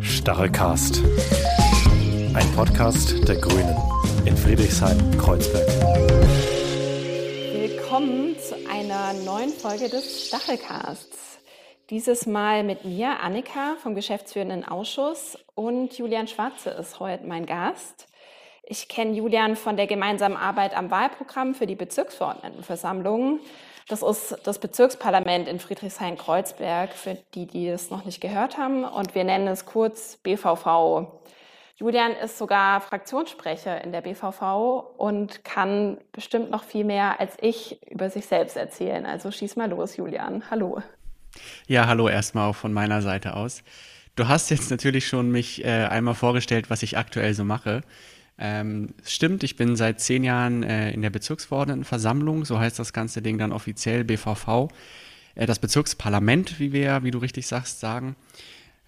Stachelcast. Ein Podcast der Grünen in Friedrichshain-Kreuzberg. Willkommen zu einer neuen Folge des Stachelcasts. Dieses Mal mit mir, Annika vom Geschäftsführenden Ausschuss und Julian Schwarze ist heute mein Gast. Ich kenne Julian von der gemeinsamen Arbeit am Wahlprogramm für die Bezirksverordnetenversammlung. Das ist das Bezirksparlament in Friedrichshain-Kreuzberg, für die, die es noch nicht gehört haben. Und wir nennen es kurz BVV. Julian ist sogar Fraktionssprecher in der BVV und kann bestimmt noch viel mehr als ich über sich selbst erzählen. Also schieß mal los, Julian. Hallo. Ja, hallo erstmal auch von meiner Seite aus. Du hast jetzt natürlich schon mich äh, einmal vorgestellt, was ich aktuell so mache. Ähm, stimmt, ich bin seit zehn Jahren äh, in der Bezirksverordnetenversammlung, so heißt das ganze Ding dann offiziell BVV. Äh, das Bezirksparlament, wie wir, wie du richtig sagst, sagen.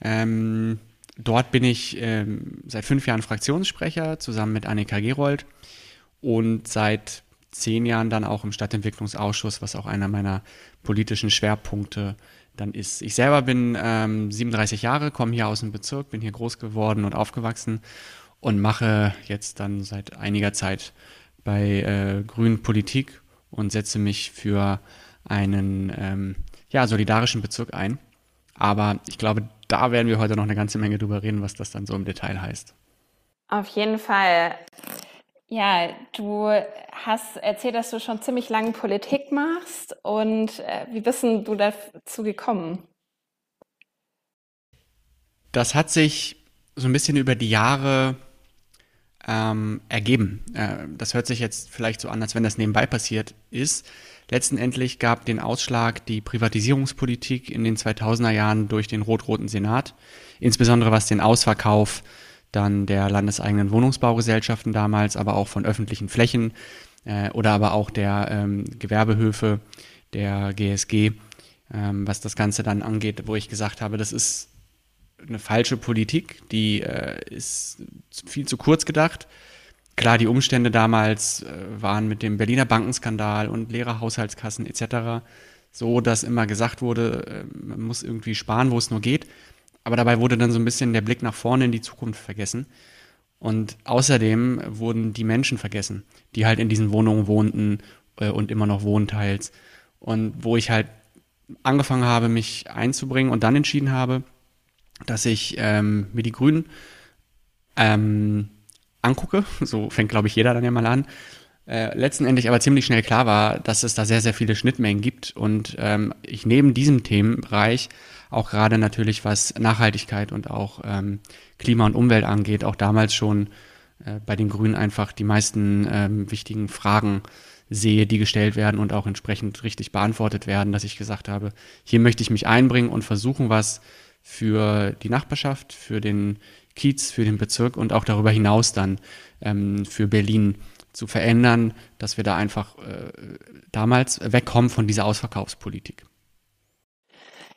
Ähm, dort bin ich ähm, seit fünf Jahren Fraktionssprecher zusammen mit Annika Gerold und seit zehn Jahren dann auch im Stadtentwicklungsausschuss, was auch einer meiner politischen Schwerpunkte dann ist. Ich selber bin ähm, 37 Jahre, komme hier aus dem Bezirk, bin hier groß geworden und aufgewachsen und mache jetzt dann seit einiger Zeit bei äh, Grünen Politik und setze mich für einen ähm, ja, solidarischen Bezirk ein. Aber ich glaube, da werden wir heute noch eine ganze Menge drüber reden, was das dann so im Detail heißt. Auf jeden Fall. Ja, du hast erzählt, dass du schon ziemlich lange Politik machst. Und äh, wie bist du dazu gekommen? Das hat sich so ein bisschen über die Jahre ähm, ergeben. Äh, das hört sich jetzt vielleicht so an, als wenn das nebenbei passiert ist. Letztendlich gab den Ausschlag die Privatisierungspolitik in den 2000er Jahren durch den rot-roten Senat, insbesondere was den Ausverkauf dann der landeseigenen Wohnungsbaugesellschaften damals, aber auch von öffentlichen Flächen äh, oder aber auch der ähm, Gewerbehöfe der GSG, ähm, was das Ganze dann angeht, wo ich gesagt habe, das ist eine falsche Politik, die äh, ist viel zu kurz gedacht. Klar, die Umstände damals äh, waren mit dem Berliner Bankenskandal und leere Haushaltskassen etc. so, dass immer gesagt wurde, äh, man muss irgendwie sparen, wo es nur geht. Aber dabei wurde dann so ein bisschen der Blick nach vorne in die Zukunft vergessen. Und außerdem wurden die Menschen vergessen, die halt in diesen Wohnungen wohnten äh, und immer noch wohnen teils. Und wo ich halt angefangen habe, mich einzubringen und dann entschieden habe, dass ich ähm, mir die Grünen ähm, angucke. So fängt, glaube ich, jeder dann ja mal an. Äh, letzten Endes aber ziemlich schnell klar war, dass es da sehr, sehr viele Schnittmengen gibt und ähm, ich neben diesem Themenbereich auch gerade natürlich was Nachhaltigkeit und auch ähm, Klima und Umwelt angeht, auch damals schon äh, bei den Grünen einfach die meisten ähm, wichtigen Fragen sehe, die gestellt werden und auch entsprechend richtig beantwortet werden, dass ich gesagt habe, hier möchte ich mich einbringen und versuchen, was für die Nachbarschaft, für den Kiez, für den Bezirk und auch darüber hinaus dann ähm, für Berlin zu verändern, dass wir da einfach äh, damals wegkommen von dieser Ausverkaufspolitik.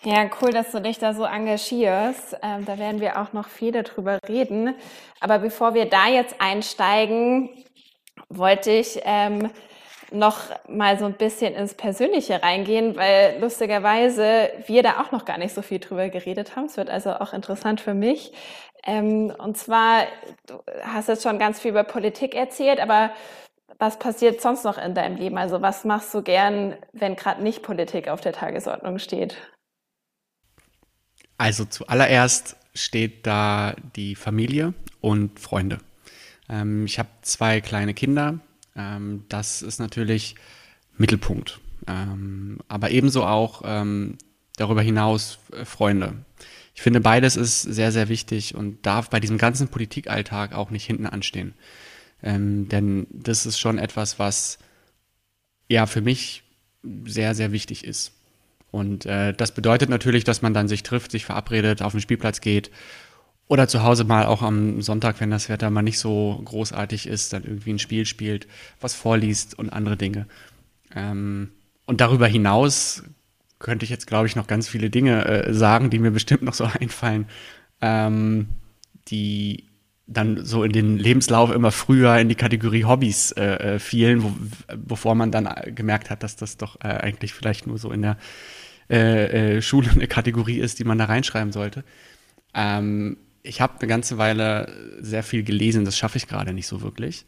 Ja, cool, dass du dich da so engagierst. Ähm, da werden wir auch noch viele drüber reden. Aber bevor wir da jetzt einsteigen, wollte ich ähm, noch mal so ein bisschen ins Persönliche reingehen, weil lustigerweise wir da auch noch gar nicht so viel drüber geredet haben. Es wird also auch interessant für mich. Ähm, und zwar, du hast jetzt schon ganz viel über Politik erzählt, aber was passiert sonst noch in deinem Leben? Also was machst du gern, wenn gerade nicht Politik auf der Tagesordnung steht? Also zuallererst steht da die Familie und Freunde. Ähm, ich habe zwei kleine Kinder, ähm, das ist natürlich Mittelpunkt. Ähm, aber ebenso auch ähm, darüber hinaus äh, Freunde. Ich finde, beides ist sehr, sehr wichtig und darf bei diesem ganzen Politikalltag auch nicht hinten anstehen. Ähm, denn das ist schon etwas, was ja für mich sehr, sehr wichtig ist. Und äh, das bedeutet natürlich, dass man dann sich trifft, sich verabredet, auf den Spielplatz geht oder zu Hause mal auch am Sonntag, wenn das Wetter mal nicht so großartig ist, dann irgendwie ein Spiel spielt, was vorliest und andere Dinge. Ähm, und darüber hinaus könnte ich jetzt, glaube ich, noch ganz viele Dinge äh, sagen, die mir bestimmt noch so einfallen, ähm, die dann so in den Lebenslauf immer früher in die Kategorie Hobbys äh, äh fielen, wo, bevor man dann gemerkt hat, dass das doch äh, eigentlich vielleicht nur so in der äh, äh, Schule eine Kategorie ist, die man da reinschreiben sollte. Ähm, ich habe eine ganze Weile sehr viel gelesen, das schaffe ich gerade nicht so wirklich.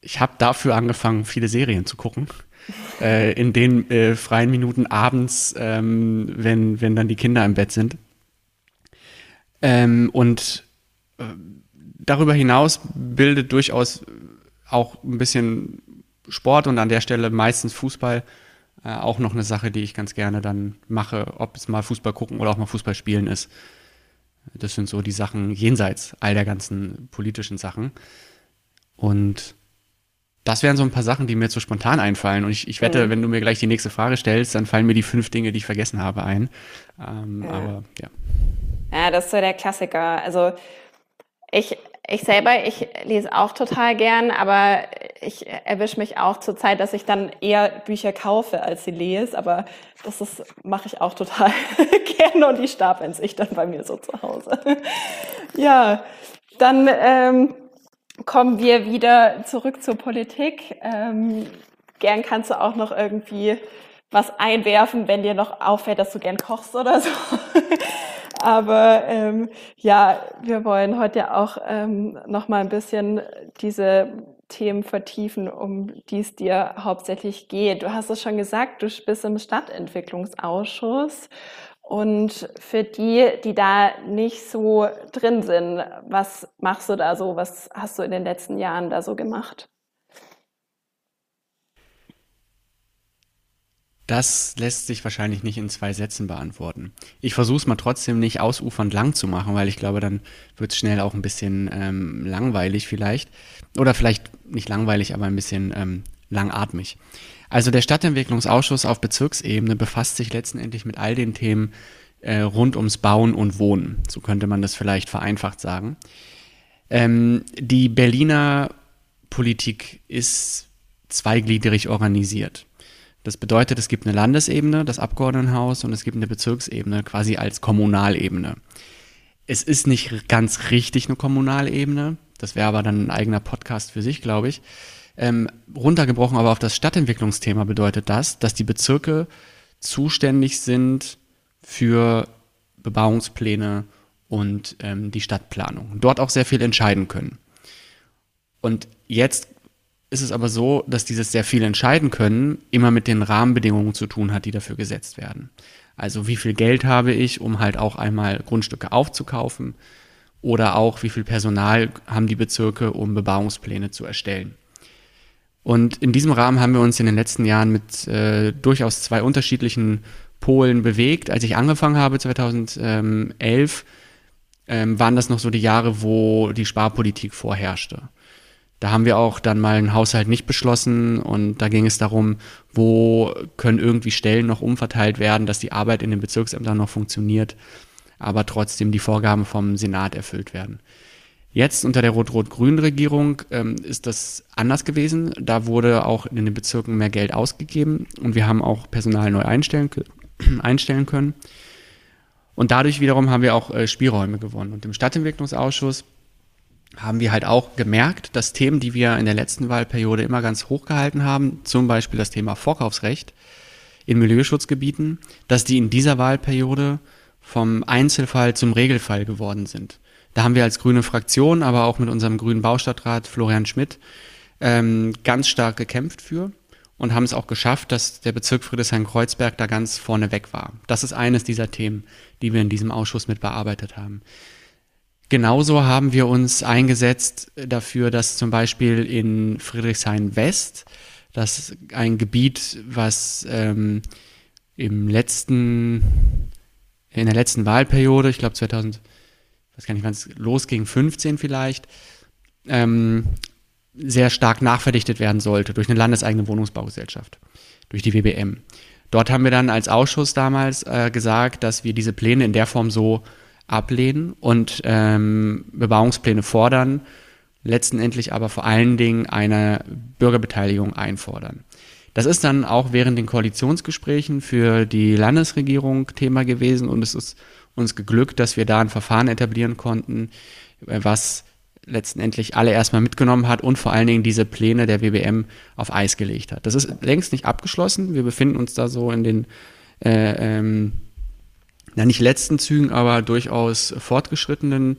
Ich habe dafür angefangen, viele Serien zu gucken. äh, in den äh, freien Minuten abends, ähm, wenn, wenn dann die Kinder im Bett sind. Ähm, und äh, darüber hinaus bildet durchaus auch ein bisschen Sport und an der Stelle meistens Fußball äh, auch noch eine Sache, die ich ganz gerne dann mache, ob es mal Fußball gucken oder auch mal Fußball spielen ist. Das sind so die Sachen jenseits all der ganzen politischen Sachen. Und das wären so ein paar Sachen, die mir zu spontan einfallen. Und ich, ich wette, mhm. wenn du mir gleich die nächste Frage stellst, dann fallen mir die fünf Dinge, die ich vergessen habe, ein. Ähm, ja. Aber ja. Ja, das ist so der Klassiker. Also ich, ich selber, ich lese auch total gern, aber ich erwische mich auch zur Zeit, dass ich dann eher Bücher kaufe, als sie lese. Aber das ist, mache ich auch total gerne und die stapeln sich dann bei mir so zu Hause. ja, dann ähm, kommen wir wieder zurück zur Politik. Ähm, gern kannst du auch noch irgendwie was einwerfen, wenn dir noch auffällt, dass du gern kochst oder so. Aber ähm, ja, wir wollen heute auch ähm, noch mal ein bisschen diese Themen vertiefen, um die es dir hauptsächlich geht. Du hast es schon gesagt, du bist im Stadtentwicklungsausschuss. Und für die, die da nicht so drin sind, was machst du da so? Was hast du in den letzten Jahren da so gemacht? Das lässt sich wahrscheinlich nicht in zwei Sätzen beantworten. Ich versuche es mal trotzdem nicht ausufernd lang zu machen, weil ich glaube, dann wird es schnell auch ein bisschen ähm, langweilig vielleicht. Oder vielleicht nicht langweilig, aber ein bisschen ähm, langatmig. Also der Stadtentwicklungsausschuss auf Bezirksebene befasst sich letztendlich mit all den Themen äh, rund ums Bauen und Wohnen. So könnte man das vielleicht vereinfacht sagen. Ähm, die Berliner Politik ist zweigliedrig organisiert. Das bedeutet, es gibt eine Landesebene, das Abgeordnetenhaus, und es gibt eine Bezirksebene, quasi als Kommunalebene. Es ist nicht ganz richtig eine Kommunalebene, das wäre aber dann ein eigener Podcast für sich, glaube ich. Ähm, runtergebrochen aber auf das Stadtentwicklungsthema bedeutet das, dass die Bezirke zuständig sind für Bebauungspläne und ähm, die Stadtplanung. Dort auch sehr viel entscheiden können. Und jetzt ist es aber so, dass dieses sehr viel entscheiden können immer mit den Rahmenbedingungen zu tun hat, die dafür gesetzt werden. Also wie viel Geld habe ich, um halt auch einmal Grundstücke aufzukaufen oder auch wie viel Personal haben die Bezirke, um Bebauungspläne zu erstellen. Und in diesem Rahmen haben wir uns in den letzten Jahren mit äh, durchaus zwei unterschiedlichen Polen bewegt. Als ich angefangen habe 2011, ähm, waren das noch so die Jahre, wo die Sparpolitik vorherrschte. Da haben wir auch dann mal einen Haushalt nicht beschlossen und da ging es darum, wo können irgendwie Stellen noch umverteilt werden, dass die Arbeit in den Bezirksämtern noch funktioniert, aber trotzdem die Vorgaben vom Senat erfüllt werden. Jetzt unter der rot-rot-grünen Regierung ähm, ist das anders gewesen. Da wurde auch in den Bezirken mehr Geld ausgegeben und wir haben auch Personal neu einstellen, einstellen können. Und dadurch wiederum haben wir auch äh, Spielräume gewonnen. Und im Stadtentwicklungsausschuss haben wir halt auch gemerkt, dass Themen, die wir in der letzten Wahlperiode immer ganz hoch gehalten haben, zum Beispiel das Thema Vorkaufsrecht in Milieuschutzgebieten, dass die in dieser Wahlperiode vom Einzelfall zum Regelfall geworden sind. Da haben wir als grüne Fraktion, aber auch mit unserem grünen Baustadtrat Florian Schmidt ähm, ganz stark gekämpft für und haben es auch geschafft, dass der Bezirk Friedrichshain-Kreuzberg da ganz vorne weg war. Das ist eines dieser Themen, die wir in diesem Ausschuss mit bearbeitet haben. Genauso haben wir uns eingesetzt dafür, dass zum Beispiel in Friedrichshain West, das ist ein Gebiet, was ähm, im letzten, in der letzten Wahlperiode, ich glaube 2000, ich weiß gar nicht, wann es losging, 15 vielleicht, ähm, sehr stark nachverdichtet werden sollte durch eine landeseigene Wohnungsbaugesellschaft, durch die WBM. Dort haben wir dann als Ausschuss damals äh, gesagt, dass wir diese Pläne in der Form so ablehnen und ähm, Bebauungspläne fordern, letztendlich aber vor allen Dingen eine Bürgerbeteiligung einfordern. Das ist dann auch während den Koalitionsgesprächen für die Landesregierung Thema gewesen und es ist uns geglückt, dass wir da ein Verfahren etablieren konnten, was letztendlich alle erstmal mitgenommen hat und vor allen Dingen diese Pläne der WBM auf Eis gelegt hat. Das ist längst nicht abgeschlossen. Wir befinden uns da so in den äh, ähm, na nicht letzten Zügen, aber durchaus fortgeschrittenen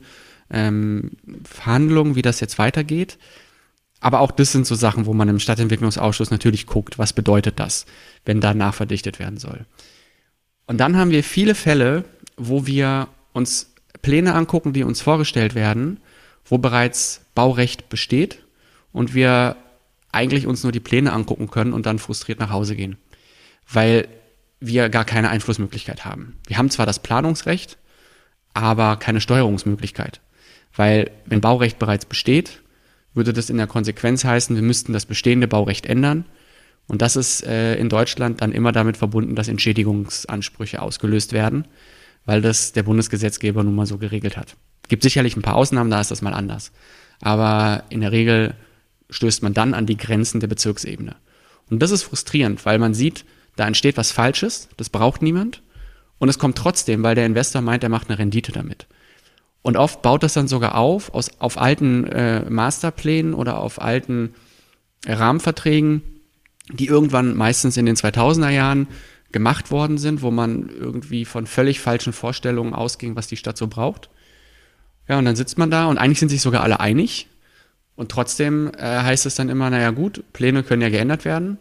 ähm, Verhandlungen, wie das jetzt weitergeht. Aber auch das sind so Sachen, wo man im Stadtentwicklungsausschuss natürlich guckt, was bedeutet das, wenn da nachverdichtet werden soll. Und dann haben wir viele Fälle, wo wir uns Pläne angucken, die uns vorgestellt werden, wo bereits Baurecht besteht und wir eigentlich uns nur die Pläne angucken können und dann frustriert nach Hause gehen, weil wir gar keine Einflussmöglichkeit haben. Wir haben zwar das Planungsrecht, aber keine Steuerungsmöglichkeit, weil wenn Baurecht bereits besteht, würde das in der Konsequenz heißen, wir müssten das bestehende Baurecht ändern und das ist äh, in Deutschland dann immer damit verbunden, dass Entschädigungsansprüche ausgelöst werden, weil das der Bundesgesetzgeber nun mal so geregelt hat. Gibt sicherlich ein paar Ausnahmen, da ist das mal anders. Aber in der Regel stößt man dann an die Grenzen der Bezirksebene. Und das ist frustrierend, weil man sieht, da entsteht was Falsches, das braucht niemand. Und es kommt trotzdem, weil der Investor meint, er macht eine Rendite damit. Und oft baut das dann sogar auf, aus, auf alten äh, Masterplänen oder auf alten Rahmenverträgen, die irgendwann meistens in den 2000er Jahren gemacht worden sind, wo man irgendwie von völlig falschen Vorstellungen ausging, was die Stadt so braucht. Ja, und dann sitzt man da und eigentlich sind sich sogar alle einig. Und trotzdem äh, heißt es dann immer, naja gut, Pläne können ja geändert werden,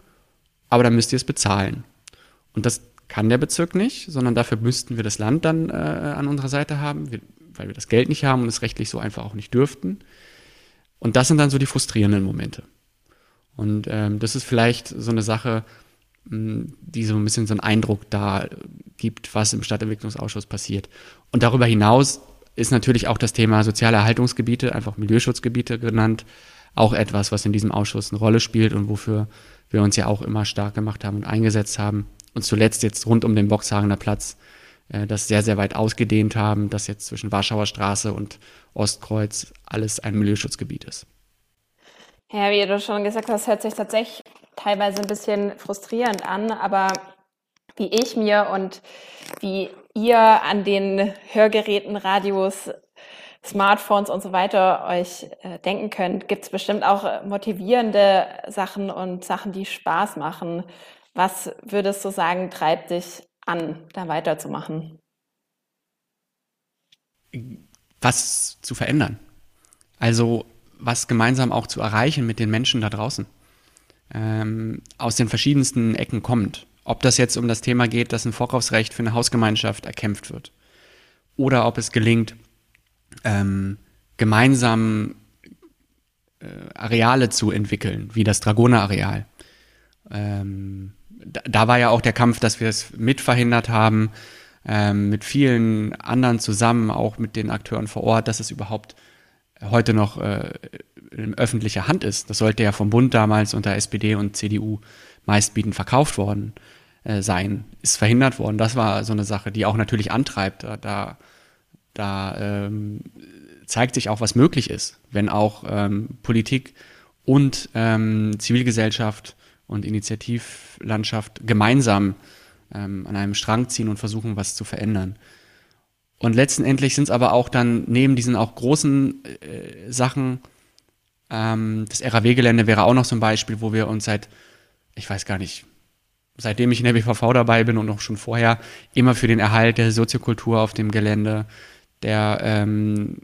aber dann müsst ihr es bezahlen. Und das kann der Bezirk nicht, sondern dafür müssten wir das Land dann äh, an unserer Seite haben, wir, weil wir das Geld nicht haben und es rechtlich so einfach auch nicht dürften. Und das sind dann so die frustrierenden Momente. Und ähm, das ist vielleicht so eine Sache, die so ein bisschen so einen Eindruck da gibt, was im Stadtentwicklungsausschuss passiert. Und darüber hinaus ist natürlich auch das Thema soziale Erhaltungsgebiete, einfach Milieuschutzgebiete genannt, auch etwas, was in diesem Ausschuss eine Rolle spielt und wofür wir uns ja auch immer stark gemacht haben und eingesetzt haben. Und zuletzt jetzt rund um den Boxhagener Platz äh, das sehr, sehr weit ausgedehnt haben, dass jetzt zwischen Warschauer Straße und Ostkreuz alles ein Milieuschutzgebiet ist. Ja, wie du schon gesagt hast, hört sich tatsächlich teilweise ein bisschen frustrierend an, aber wie ich mir und wie ihr an den Hörgeräten, Radios, Smartphones und so weiter euch äh, denken könnt, gibt es bestimmt auch motivierende Sachen und Sachen, die Spaß machen. Was würdest du sagen, treibt dich an, da weiterzumachen? Was zu verändern. Also was gemeinsam auch zu erreichen mit den Menschen da draußen. Ähm, aus den verschiedensten Ecken kommt. Ob das jetzt um das Thema geht, dass ein Vorkaufsrecht für eine Hausgemeinschaft erkämpft wird. Oder ob es gelingt, ähm, gemeinsam äh, Areale zu entwickeln, wie das Dragoner-Areal. Ähm, da, da, war ja auch der Kampf, dass wir es mitverhindert haben, ähm, mit vielen anderen zusammen, auch mit den Akteuren vor Ort, dass es überhaupt heute noch äh, in öffentlicher Hand ist. Das sollte ja vom Bund damals unter SPD und CDU meistbietend verkauft worden äh, sein, ist verhindert worden. Das war so eine Sache, die auch natürlich antreibt. Da, da ähm, zeigt sich auch, was möglich ist, wenn auch ähm, Politik und ähm, Zivilgesellschaft und Initiativlandschaft gemeinsam ähm, an einem Strang ziehen und versuchen, was zu verändern. Und letztendlich sind es aber auch dann neben diesen auch großen äh, Sachen, ähm, das RAW-Gelände wäre auch noch so ein Beispiel, wo wir uns seit, ich weiß gar nicht, seitdem ich in der BVV dabei bin und auch schon vorher, immer für den Erhalt der Soziokultur auf dem Gelände, der ähm,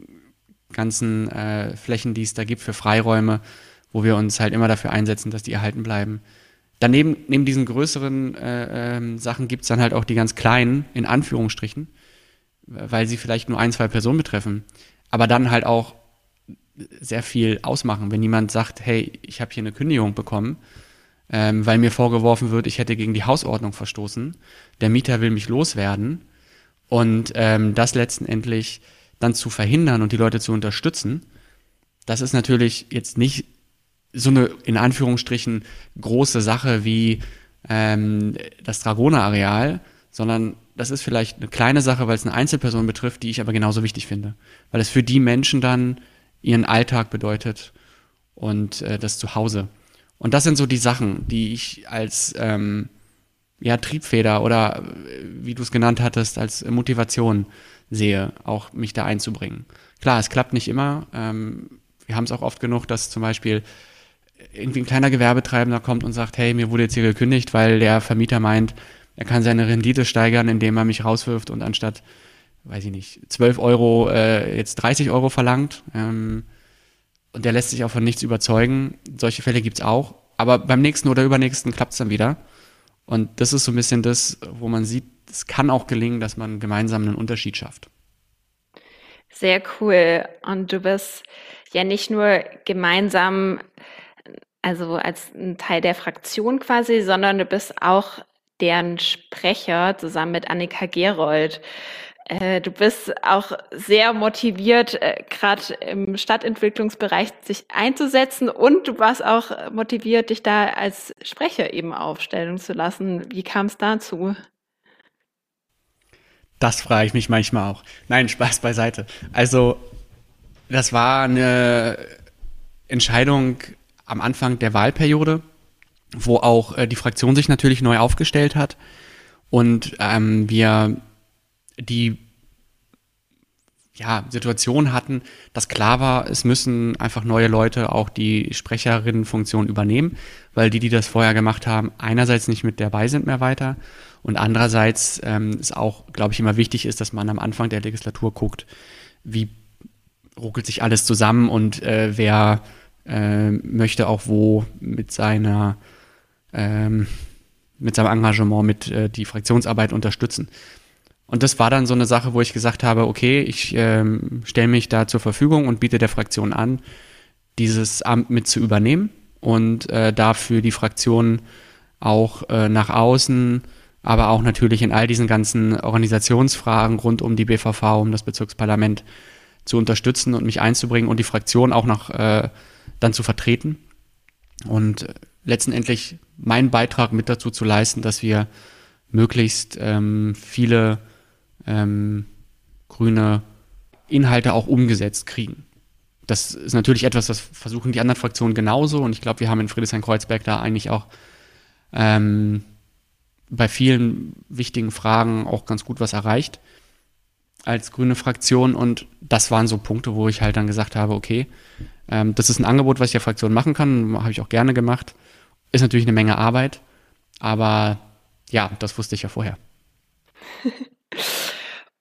ganzen äh, Flächen, die es da gibt für Freiräume, wo wir uns halt immer dafür einsetzen, dass die erhalten bleiben. Daneben, neben diesen größeren äh, ähm, Sachen gibt es dann halt auch die ganz kleinen, in Anführungsstrichen, weil sie vielleicht nur ein, zwei Personen betreffen, aber dann halt auch sehr viel ausmachen. Wenn jemand sagt, hey, ich habe hier eine Kündigung bekommen, ähm, weil mir vorgeworfen wird, ich hätte gegen die Hausordnung verstoßen, der Mieter will mich loswerden und ähm, das letztendlich dann zu verhindern und die Leute zu unterstützen, das ist natürlich jetzt nicht so eine in Anführungsstrichen große Sache wie ähm, das Dragoner-Areal, sondern das ist vielleicht eine kleine Sache, weil es eine Einzelperson betrifft, die ich aber genauso wichtig finde. Weil es für die Menschen dann ihren Alltag bedeutet und äh, das Zuhause. Und das sind so die Sachen, die ich als ähm, ja, Triebfeder oder äh, wie du es genannt hattest, als Motivation sehe, auch mich da einzubringen. Klar, es klappt nicht immer. Ähm, wir haben es auch oft genug, dass zum Beispiel irgendwie ein kleiner Gewerbetreibender kommt und sagt, hey, mir wurde jetzt hier gekündigt, weil der Vermieter meint, Er kann seine Rendite steigern, indem er mich rauswirft und anstatt, weiß ich nicht, 12 Euro äh, jetzt 30 Euro verlangt. Ähm, und der lässt sich auch von nichts überzeugen. Solche Fälle gibt's auch. Aber beim nächsten oder übernächsten klappt's dann wieder. Und das ist so ein bisschen das, wo man sieht, es kann auch gelingen, dass man gemeinsam einen Unterschied schafft. Sehr cool. Und du bist ja nicht nur gemeinsam, also als ein Teil der Fraktion quasi, sondern du bist auch deren Sprecher zusammen mit Annika Gerold. Äh, du bist auch sehr motiviert, äh, gerade im Stadtentwicklungsbereich sich einzusetzen und du warst auch motiviert, dich da als Sprecher eben aufstellen zu lassen. Wie kam es dazu? Das frage ich mich manchmal auch. Nein, Spaß beiseite. Also, das war eine Entscheidung am Anfang der Wahlperiode, wo auch äh, die Fraktion sich natürlich neu aufgestellt hat und ähm, wir die ja, Situation hatten, dass klar war, es müssen einfach neue Leute auch die Sprecherinnenfunktion übernehmen, weil die, die das vorher gemacht haben, einerseits nicht mit dabei sind mehr weiter und andererseits ähm, es auch, glaube ich, immer wichtig ist, dass man am Anfang der Legislatur guckt, wie ruckelt sich alles zusammen und äh, wer äh, möchte auch wo mit seiner ähm, mit seinem Engagement mit äh, die Fraktionsarbeit unterstützen. Und das war dann so eine Sache, wo ich gesagt habe, okay, ich ähm, stelle mich da zur Verfügung und biete der Fraktion an, dieses Amt mit zu übernehmen und äh, dafür die Fraktion auch äh, nach außen aber auch natürlich in all diesen ganzen Organisationsfragen rund um die BVV, um das Bezirksparlament zu unterstützen und mich einzubringen und die Fraktion auch noch äh, dann zu vertreten. Und letztendlich meinen Beitrag mit dazu zu leisten, dass wir möglichst ähm, viele ähm, grüne Inhalte auch umgesetzt kriegen. Das ist natürlich etwas, das versuchen die anderen Fraktionen genauso und ich glaube, wir haben in Friedrichshain-Kreuzberg da eigentlich auch ähm, bei vielen wichtigen Fragen auch ganz gut was erreicht als grüne Fraktion. Und das waren so Punkte, wo ich halt dann gesagt habe, okay, ähm, das ist ein Angebot, was ich der Fraktion machen kann, habe ich auch gerne gemacht. Ist natürlich eine Menge Arbeit, aber ja, das wusste ich ja vorher.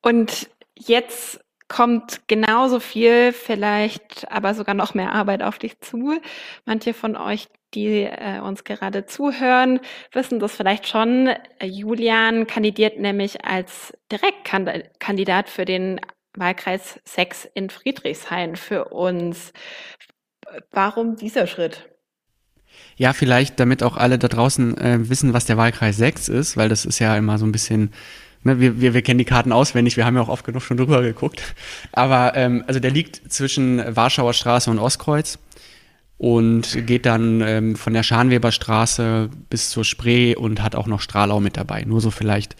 Und jetzt kommt genauso viel, vielleicht aber sogar noch mehr Arbeit auf dich zu. Manche von euch, die äh, uns gerade zuhören, wissen das vielleicht schon. Julian kandidiert nämlich als Direktkandidat für den Wahlkreis 6 in Friedrichshain für uns. Warum dieser Schritt? Ja, vielleicht, damit auch alle da draußen äh, wissen, was der Wahlkreis 6 ist, weil das ist ja immer so ein bisschen Ne, wir, wir, wir kennen die Karten auswendig, wir haben ja auch oft genug schon drüber geguckt. Aber ähm, also der liegt zwischen Warschauer Straße und Ostkreuz und geht dann ähm, von der Scharnweberstraße bis zur Spree und hat auch noch Strahlau mit dabei. Nur so vielleicht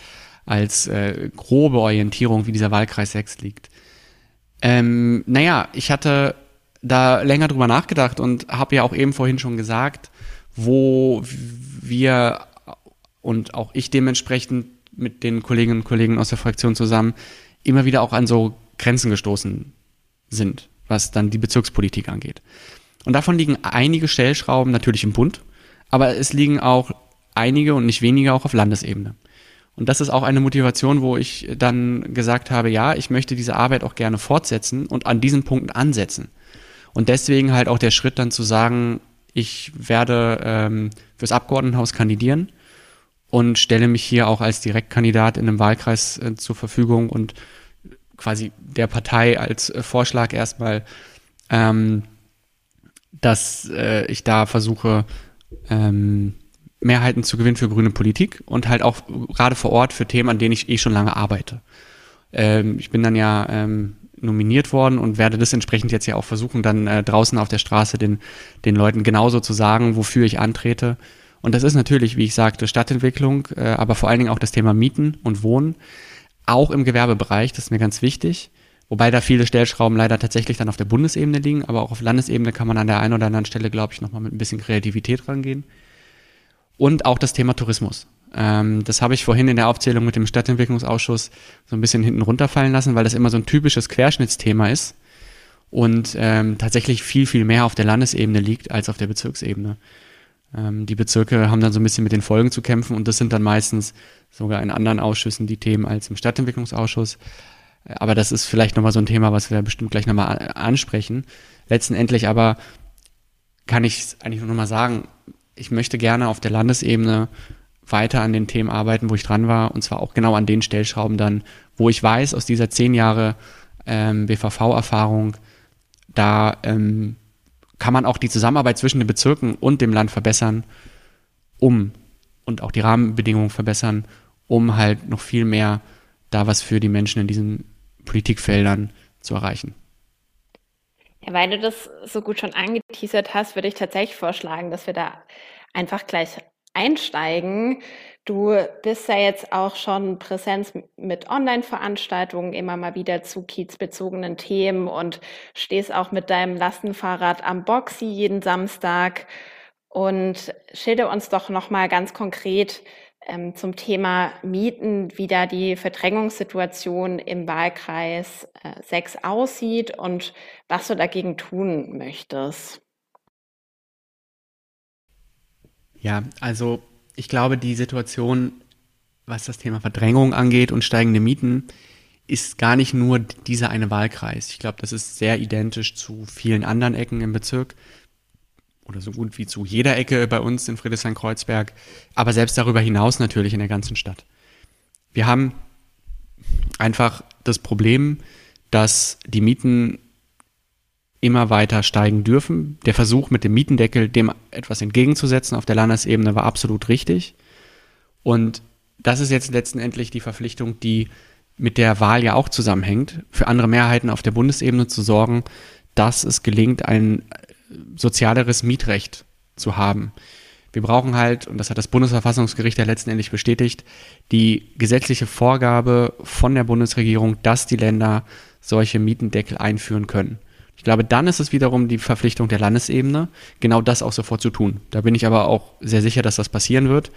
als äh, grobe Orientierung, wie dieser Wahlkreis 6 liegt. Ähm, naja, ich hatte da länger drüber nachgedacht und habe ja auch eben vorhin schon gesagt, wo wir und auch ich dementsprechend mit den Kolleginnen und Kollegen aus der Fraktion zusammen immer wieder auch an so Grenzen gestoßen sind, was dann die Bezirkspolitik angeht. Und davon liegen einige Stellschrauben natürlich im Bund, aber es liegen auch einige und nicht wenige auch auf Landesebene. Und das ist auch eine Motivation, wo ich dann gesagt habe, ja, ich möchte diese Arbeit auch gerne fortsetzen und an diesen Punkten ansetzen. Und deswegen halt auch der Schritt dann zu sagen, ich werde ähm, fürs Abgeordnetenhaus kandidieren und stelle mich hier auch als Direktkandidat in einem Wahlkreis äh, zur Verfügung und quasi der Partei als äh, Vorschlag erstmal, ähm, dass äh, ich da versuche, ähm, Mehrheiten zu gewinnen für grüne Politik und halt auch gerade vor Ort für Themen, an denen ich eh schon lange arbeite. Ähm, ich bin dann ja ähm, nominiert worden und werde das entsprechend jetzt ja auch versuchen, dann äh, draußen auf der Straße den, den Leuten genauso zu sagen, wofür ich antrete und das ist natürlich, wie ich sagte, Stadtentwicklung, äh, aber vor allen Dingen auch das Thema Mieten und Wohnen, auch im Gewerbebereich, das ist mir ganz wichtig. Wobei da viele Stellschrauben leider tatsächlich dann auf der Bundesebene liegen, aber auch auf Landesebene kann man an der einen oder anderen Stelle, glaube ich, nochmal mit ein bisschen Kreativität rangehen. Und auch das Thema Tourismus. Ähm, das habe ich vorhin in der Aufzählung mit dem Stadtentwicklungsausschuss so ein bisschen hinten runterfallen lassen, weil das immer so ein typisches Querschnittsthema ist und ähm, tatsächlich viel, viel mehr auf der Landesebene liegt als auf der Bezirksebene. Ähm, die Bezirke haben dann so ein bisschen mit den Folgen zu kämpfen und das sind dann meistens sogar in anderen Ausschüssen die Themen als im Stadtentwicklungsausschuss. Aber das ist vielleicht nochmal so ein Thema, was wir bestimmt gleich nochmal ansprechen. Letzten Endlich aber kann ich eigentlich nur nochmal sagen, ich möchte gerne auf der Landesebene weiter an den Themen arbeiten, wo ich dran war, und zwar auch genau an den Stellschrauben dann, wo ich weiß, aus dieser zehn Jahre ähm, BVV-Erfahrung, da ähm, kann man auch die Zusammenarbeit zwischen den Bezirken und dem Land verbessern, um und auch die Rahmenbedingungen verbessern, um halt noch viel mehr da was für die Menschen in diesen Politikfeldern zu erreichen. Ja, weil du das so gut schon angeteasert hast, würde ich tatsächlich vorschlagen, dass wir da einfach gleich einsteigen. Du bist ja jetzt auch schon Präsenz mit Online-Veranstaltungen immer mal wieder zu kiezbezogenen Themen und stehst auch mit deinem Lastenfahrrad am Boxy jeden Samstag. Und schilder uns doch nochmal ganz konkret ähm, zum Thema Mieten, wie da die Verdrängungssituation im Wahlkreis äh, 6 aussieht und was du dagegen tun möchtest. Ja, also ich glaube, die Situation, was das Thema Verdrängung angeht und steigende Mieten, ist gar nicht nur dieser eine Wahlkreis. Ich glaube, das ist sehr identisch zu vielen anderen Ecken im Bezirk oder so gut wie zu jeder Ecke bei uns in Friedrichshain-Kreuzberg, aber selbst darüber hinaus natürlich in der ganzen Stadt. Wir haben einfach das Problem, dass die Mieten immer weiter steigen dürfen. Der Versuch mit dem Mietendeckel, dem etwas entgegenzusetzen auf der Landesebene, war absolut richtig. Und das ist jetzt letztendlich die Verpflichtung, die mit der Wahl ja auch zusammenhängt, für andere Mehrheiten auf der Bundesebene zu sorgen, dass es gelingt, ein sozialeres Mietrecht zu haben. Wir brauchen halt, und das hat das Bundesverfassungsgericht ja letztendlich bestätigt, die gesetzliche Vorgabe von der Bundesregierung, dass die Länder solche Mietendeckel einführen können. Ich glaube, dann ist es wiederum die Verpflichtung der Landesebene, genau das auch sofort zu tun. Da bin ich aber auch sehr sicher, dass das passieren wird,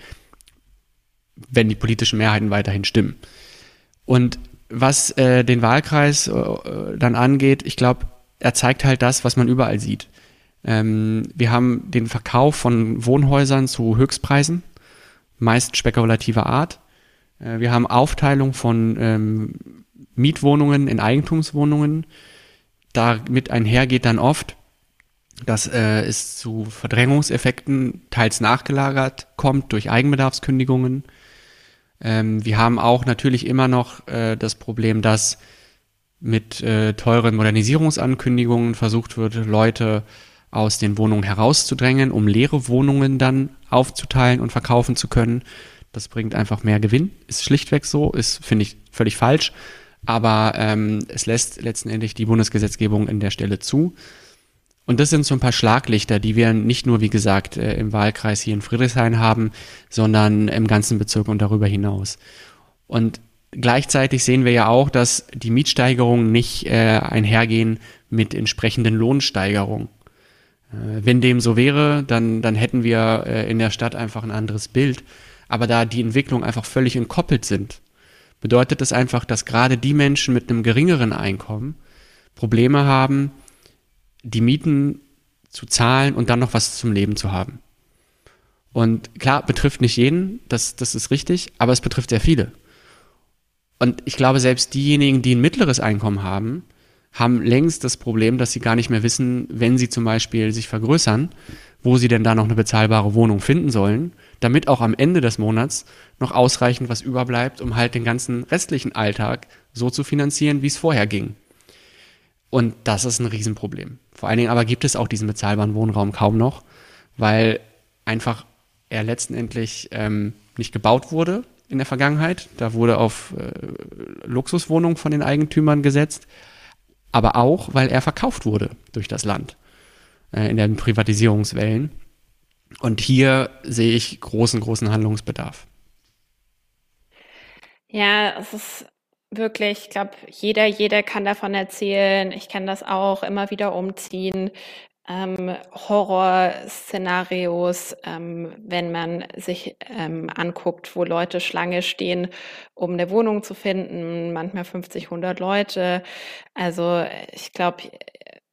wenn die politischen Mehrheiten weiterhin stimmen. Und was äh, den Wahlkreis äh, dann angeht, ich glaube, er zeigt halt das, was man überall sieht. Ähm, wir haben den Verkauf von Wohnhäusern zu Höchstpreisen, meist spekulativer Art. Äh, wir haben Aufteilung von ähm, Mietwohnungen in Eigentumswohnungen damit einhergeht dann oft, dass äh, es zu Verdrängungseffekten teils nachgelagert kommt durch Eigenbedarfskündigungen. Ähm, wir haben auch natürlich immer noch äh, das Problem, dass mit äh, teuren Modernisierungsankündigungen versucht wird, Leute aus den Wohnungen herauszudrängen, um leere Wohnungen dann aufzuteilen und verkaufen zu können. Das bringt einfach mehr Gewinn. Ist schlichtweg so, ist, finde ich, völlig falsch aber ähm, es lässt letztendlich die Bundesgesetzgebung in der Stelle zu. Und das sind so ein paar Schlaglichter, die wir nicht nur, wie gesagt, äh, im Wahlkreis hier in Friedrichshain haben, sondern im ganzen Bezirk und darüber hinaus. Und gleichzeitig sehen wir ja auch, dass die Mietsteigerungen nicht äh, einhergehen mit entsprechenden Lohnsteigerungen. Äh, wenn dem so wäre, dann, dann hätten wir äh, in der Stadt einfach ein anderes Bild. Aber da die Entwicklungen einfach völlig entkoppelt sind, bedeutet das einfach, dass gerade die Menschen mit einem geringeren Einkommen Probleme haben, die Mieten zu zahlen und dann noch was zum Leben zu haben. Und klar, betrifft nicht jeden, das, das ist richtig, aber es betrifft sehr viele. Und ich glaube, selbst diejenigen, die ein mittleres Einkommen haben, haben längst das Problem, dass sie gar nicht mehr wissen, wenn sie zum Beispiel sich vergrößern, wo sie denn da noch eine bezahlbare Wohnung finden sollen damit auch am Ende des Monats noch ausreichend was überbleibt, um halt den ganzen restlichen Alltag so zu finanzieren, wie es vorher ging. Und das ist ein Riesenproblem. Vor allen Dingen aber gibt es auch diesen bezahlbaren Wohnraum kaum noch, weil einfach er letztendlich ähm, nicht gebaut wurde in der Vergangenheit. Da wurde auf äh, Luxuswohnungen von den Eigentümern gesetzt, aber auch, weil er verkauft wurde durch das Land äh, in den Privatisierungswellen. Und hier sehe ich großen, großen Handlungsbedarf. Ja, es ist wirklich, ich glaube, jeder, jeder kann davon erzählen. Ich kann das auch immer wieder umziehen. Ähm, Horrorszenarios, ähm, wenn man sich ähm, anguckt, wo Leute Schlange stehen, um eine Wohnung zu finden, manchmal 50, 100 Leute. Also ich glaube,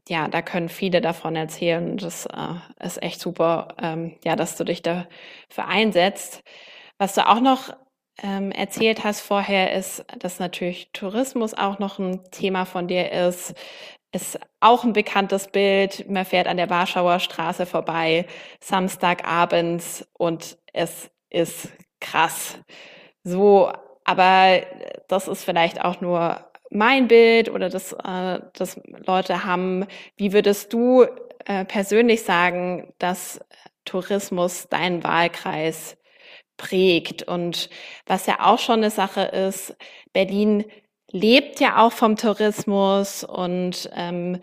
ja, da können viele davon erzählen. Das äh, ist echt super, ähm, ja, dass du dich dafür einsetzt. Was du auch noch ähm, erzählt hast vorher, ist, dass natürlich Tourismus auch noch ein Thema von dir ist. Ist auch ein bekanntes Bild. Man fährt an der Warschauer Straße vorbei, Samstagabends und es ist krass. So, aber das ist vielleicht auch nur mein Bild oder das, äh, das Leute haben. Wie würdest du äh, persönlich sagen, dass Tourismus deinen Wahlkreis prägt? Und was ja auch schon eine Sache ist, Berlin lebt ja auch vom Tourismus und ähm,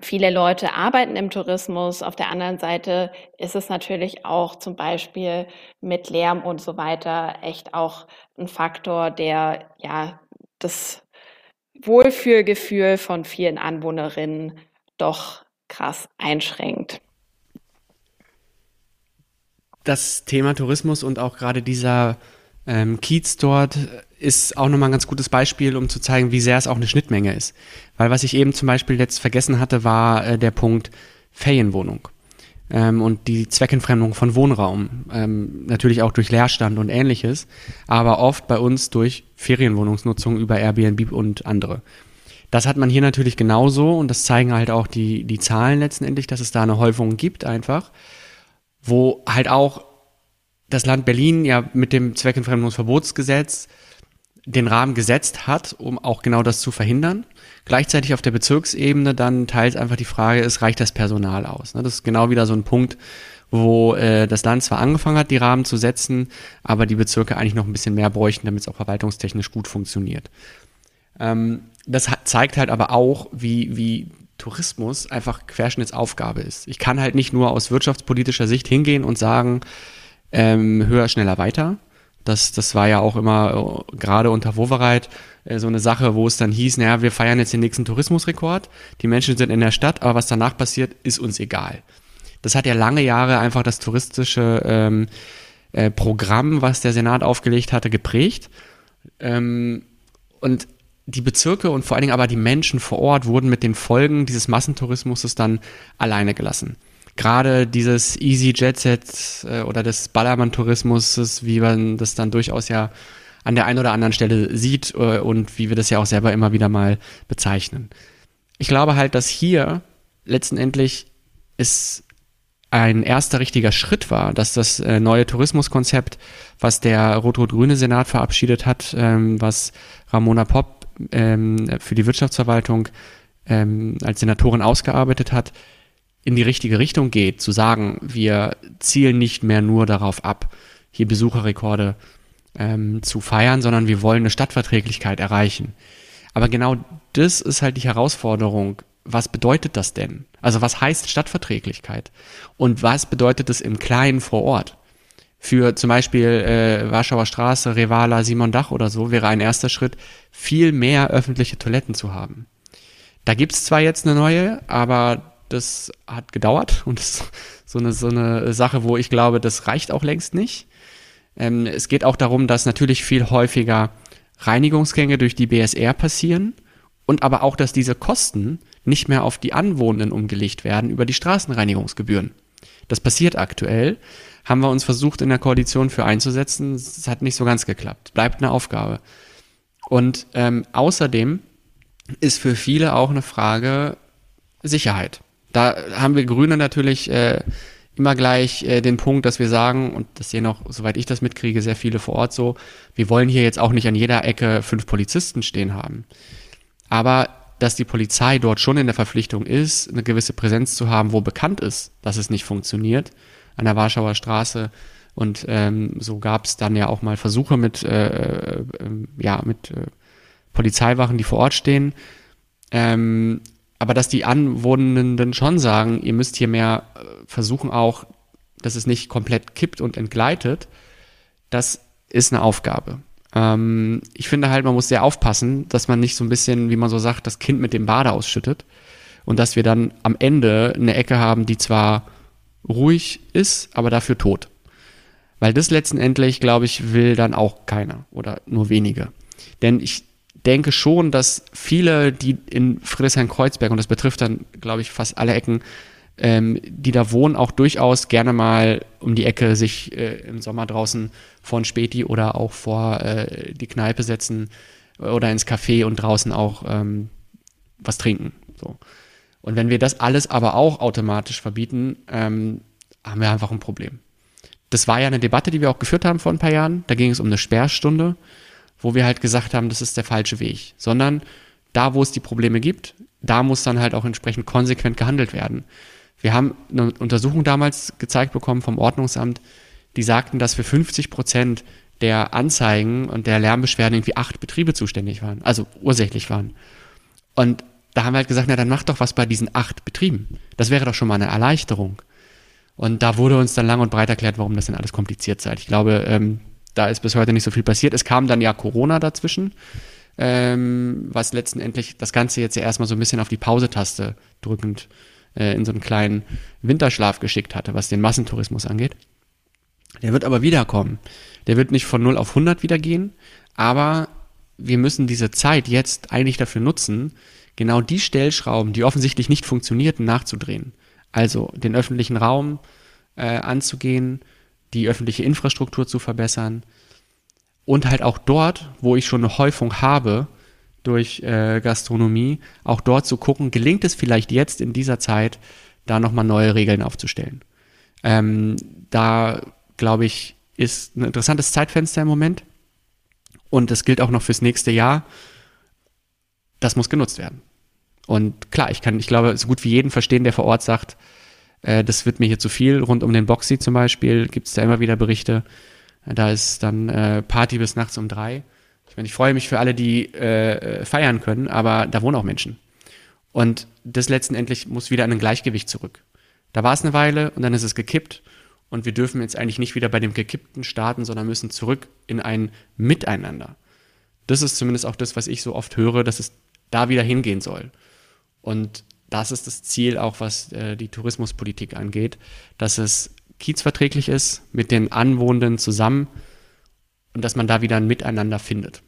viele Leute arbeiten im Tourismus. Auf der anderen Seite ist es natürlich auch zum Beispiel mit Lärm und so weiter echt auch ein Faktor, der ja das Wohlfühlgefühl von vielen Anwohnerinnen doch krass einschränkt. Das Thema Tourismus und auch gerade dieser ähm, Kiez dort ist auch nochmal ein ganz gutes Beispiel, um zu zeigen, wie sehr es auch eine Schnittmenge ist. Weil was ich eben zum Beispiel jetzt vergessen hatte, war äh, der Punkt Ferienwohnung ähm, und die Zweckentfremdung von Wohnraum. Ähm, natürlich auch durch Leerstand und ähnliches, aber oft bei uns durch Ferienwohnungsnutzung über Airbnb und andere. Das hat man hier natürlich genauso und das zeigen halt auch die, die Zahlen letztendlich, dass es da eine Häufung gibt einfach, wo halt auch das Land Berlin ja mit dem Zweckentfremdungsverbotsgesetz den Rahmen gesetzt hat, um auch genau das zu verhindern. Gleichzeitig auf der Bezirksebene dann teils einfach die Frage ist, reicht das Personal aus? Ne? Das ist genau wieder so ein Punkt, wo äh, das Land zwar angefangen hat, die Rahmen zu setzen, aber die Bezirke eigentlich noch ein bisschen mehr bräuchten, damit es auch verwaltungstechnisch gut funktioniert. Ähm, das zeigt halt aber auch, wie, wie Tourismus einfach Querschnittsaufgabe ist. Ich kann halt nicht nur aus wirtschaftspolitischer Sicht hingehen und sagen, ähm, höher, schneller, weiter, das, das war ja auch immer äh, gerade unter Wovereit äh, so eine Sache, wo es dann hieß, naja, wir feiern jetzt den nächsten Tourismusrekord, die Menschen sind in der Stadt, aber was danach passiert, ist uns egal. Das hat ja lange Jahre einfach das touristische ähm, äh, Programm, was der Senat aufgelegt hatte, geprägt. Ähm, und die Bezirke und vor allen Dingen aber die Menschen vor Ort wurden mit den Folgen dieses Massentourismus dann alleine gelassen gerade dieses Easy Jet Set äh, oder des Ballermann-Tourismus, wie man das dann durchaus ja an der einen oder anderen Stelle sieht äh, und wie wir das ja auch selber immer wieder mal bezeichnen. Ich glaube halt, dass hier letztendlich es ein erster richtiger Schritt war, dass das äh, neue Tourismuskonzept, was der rot-rot-grüne Senat verabschiedet hat, ähm, was Ramona Popp ähm, für die Wirtschaftsverwaltung ähm, als Senatorin ausgearbeitet hat, in die richtige Richtung geht, zu sagen, wir zielen nicht mehr nur darauf ab, hier Besucherrekorde ähm, zu feiern, sondern wir wollen eine Stadtverträglichkeit erreichen. Aber genau das ist halt die Herausforderung. Was bedeutet das denn? Also was heißt Stadtverträglichkeit? Und was bedeutet es im Kleinen vor Ort? Für zum Beispiel äh, Warschauer Straße, Revala, Simon Dach oder so wäre ein erster Schritt, viel mehr öffentliche Toiletten zu haben. Da gibt's zwar jetzt eine neue, aber das hat gedauert und das ist so eine, so eine Sache, wo ich glaube, das reicht auch längst nicht. Ähm, es geht auch darum, dass natürlich viel häufiger Reinigungsgänge durch die BSR passieren und aber auch, dass diese Kosten nicht mehr auf die Anwohnenden umgelegt werden über die Straßenreinigungsgebühren. Das passiert aktuell. Haben wir uns versucht, in der Koalition für einzusetzen. Es hat nicht so ganz geklappt. Bleibt eine Aufgabe. Und ähm, außerdem ist für viele auch eine Frage Sicherheit. Da haben wir Grüne natürlich äh, immer gleich äh, den Punkt, dass wir sagen, und das sehen auch, soweit ich das mitkriege, sehr viele vor Ort so, wir wollen hier jetzt auch nicht an jeder Ecke fünf Polizisten stehen haben. Aber dass die Polizei dort schon in der Verpflichtung ist, eine gewisse Präsenz zu haben, wo bekannt ist, dass es nicht funktioniert, an der Warschauer Straße. Und ähm, so gab es dann ja auch mal Versuche mit, äh, äh, ja, mit äh, Polizeiwachen, die vor Ort stehen. Ähm, aber dass die Anwohnenden schon sagen, ihr müsst hier mehr äh, versuchen auch, dass es nicht komplett kippt und entgleitet, das ist eine Aufgabe. Ähm, ich finde halt, man muss sehr aufpassen, dass man nicht so ein bisschen, wie man so sagt, das Kind mit dem Bade ausschüttet und dass wir dann am Ende eine Ecke haben, die zwar ruhig ist, aber dafür tot. Weil das letztendlich, glaube ich, will dann auch keiner oder nur wenige. Denn ich denke schon, dass viele, die in Friedrichshain-Kreuzberg, und das betrifft dann, glaube ich, fast alle Ecken, ähm, die da wohnen, auch durchaus gerne mal um die Ecke sich äh, im Sommer draußen vor ein Späti oder auch vor äh, die Kneipe setzen oder ins Café und draußen auch ähm, was trinken. So. Und wenn wir das alles aber auch automatisch verbieten, ähm, haben wir einfach ein Problem. Das war ja eine Debatte, die wir auch geführt haben vor ein paar Jahren. Da ging es um eine Sperrstunde, wo wir halt gesagt haben, das ist der falsche Weg. Sondern da, wo es die Probleme gibt, da muss dann halt auch entsprechend konsequent gehandelt werden. Wir haben eine Untersuchung damals gezeigt bekommen vom Ordnungsamt, die sagten, dass für 50 Prozent der Anzeigen und der Lärmbeschwerden irgendwie acht Betriebe zuständig waren, also ursächlich waren. Und da haben wir halt gesagt, na dann mach doch was bei diesen acht Betrieben. Das wäre doch schon mal eine Erleichterung. Und da wurde uns dann lang und breit erklärt, warum das denn alles kompliziert sei. Ich glaube, ähm, da ist bis heute nicht so viel passiert. Es kam dann ja Corona dazwischen, ähm, was letztendlich das Ganze jetzt ja erstmal so ein bisschen auf die Pausetaste drückend äh, in so einen kleinen Winterschlaf geschickt hatte, was den Massentourismus angeht. Der wird aber wiederkommen. Der wird nicht von 0 auf 100 wieder gehen, aber wir müssen diese Zeit jetzt eigentlich dafür nutzen, genau die Stellschrauben, die offensichtlich nicht funktionierten, nachzudrehen. Also den öffentlichen Raum äh, anzugehen, die öffentliche Infrastruktur zu verbessern und halt auch dort, wo ich schon eine Häufung habe, durch äh, Gastronomie, auch dort zu gucken, gelingt es vielleicht jetzt in dieser Zeit, da nochmal neue Regeln aufzustellen. Ähm, da, glaube ich, ist ein interessantes Zeitfenster im Moment. Und das gilt auch noch fürs nächste Jahr. Das muss genutzt werden. Und klar, ich kann, ich glaube, so gut wie jeden verstehen, der vor Ort sagt, äh, das wird mir hier zu viel. Rund um den Boxy zum Beispiel gibt es da immer wieder Berichte. Da ist dann äh, Party bis nachts um drei. Ich meine, ich freue mich für alle, die äh, feiern können, aber da wohnen auch Menschen. Und das letztendlich muss wieder an ein Gleichgewicht zurück. Da war es eine Weile und dann ist es gekippt und wir dürfen jetzt eigentlich nicht wieder bei dem gekippten starten, sondern müssen zurück in ein Miteinander. Das ist zumindest auch das, was ich so oft höre, dass es da wieder hingehen soll. Und das ist das Ziel auch, was äh, die Tourismuspolitik angeht, dass es kiezverträglich ist mit den Anwohnenden zusammen und dass man da wieder ein Miteinander findet.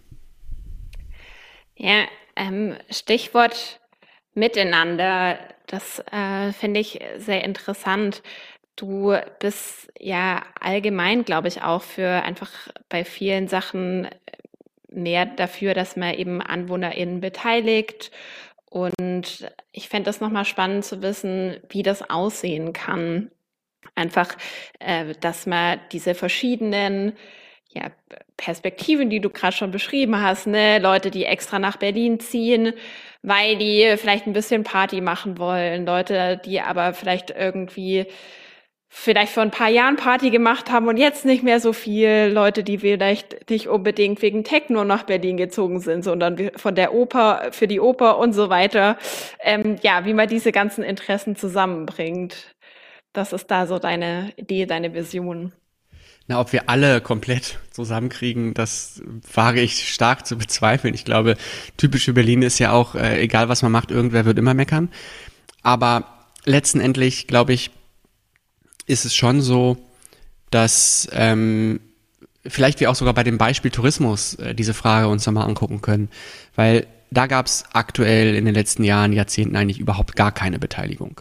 Ja, ähm, Stichwort Miteinander, das äh, finde ich sehr interessant. Du bist ja allgemein, glaube ich, auch für einfach bei vielen Sachen mehr dafür, dass man eben AnwohnerInnen beteiligt. Und ich fände das nochmal spannend zu wissen, wie das aussehen kann. Einfach, äh, dass man diese verschiedenen ja, Perspektiven, die du gerade schon beschrieben hast, ne, Leute, die extra nach Berlin ziehen, weil die vielleicht ein bisschen Party machen wollen, Leute, die aber vielleicht irgendwie vielleicht vor ein paar Jahren Party gemacht haben und jetzt nicht mehr so viel Leute, die vielleicht nicht unbedingt wegen Techno nach Berlin gezogen sind, sondern von der Oper für die Oper und so weiter. Ähm, ja, wie man diese ganzen Interessen zusammenbringt. Das ist da so deine Idee, deine Vision. Na, ob wir alle komplett zusammenkriegen, das wage ich stark zu bezweifeln. Ich glaube, typisch für Berlin ist ja auch, äh, egal was man macht, irgendwer wird immer meckern. Aber letztendlich, glaube ich, ist es schon so, dass ähm, vielleicht wir auch sogar bei dem Beispiel Tourismus äh, diese Frage uns nochmal angucken können. Weil da gab es aktuell in den letzten Jahren, Jahrzehnten eigentlich überhaupt gar keine Beteiligung.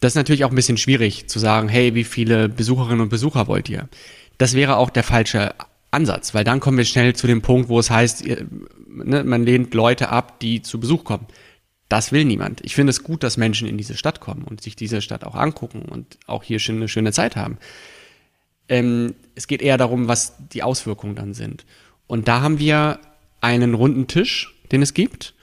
Das ist natürlich auch ein bisschen schwierig zu sagen, hey, wie viele Besucherinnen und Besucher wollt ihr? Das wäre auch der falsche Ansatz, weil dann kommen wir schnell zu dem Punkt, wo es heißt, ihr, ne, man lehnt Leute ab, die zu Besuch kommen. Das will niemand. Ich finde es gut, dass Menschen in diese Stadt kommen und sich diese Stadt auch angucken und auch hier schon eine schöne Zeit haben. Ähm, es geht eher darum, was die Auswirkungen dann sind. Und da haben wir einen runden Tisch, den es gibt,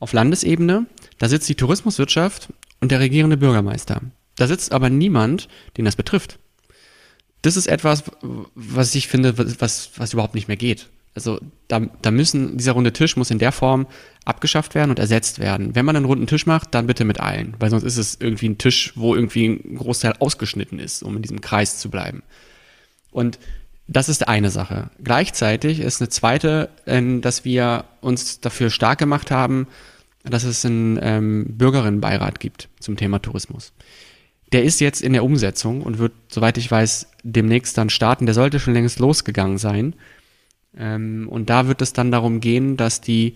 auf Landesebene. Da sitzt die Tourismuswirtschaft und der regierende Bürgermeister. Da sitzt aber niemand, den das betrifft. Das ist etwas, was ich finde, was, was überhaupt nicht mehr geht. Also da, da müssen, dieser runde Tisch muss in der Form abgeschafft werden und ersetzt werden. Wenn man einen runden Tisch macht, dann bitte mit allen, weil sonst ist es irgendwie ein Tisch, wo irgendwie ein Großteil ausgeschnitten ist, um in diesem Kreis zu bleiben. Und das ist eine Sache. Gleichzeitig ist eine zweite, ähm, dass wir uns dafür stark gemacht haben, dass es einen ähm, Bürgerinnenbeirat gibt zum Thema Tourismus. Der ist jetzt in der Umsetzung und wird, soweit ich weiß, demnächst dann starten. Der sollte schon längst losgegangen sein. Ähm, und da wird es dann darum gehen, dass die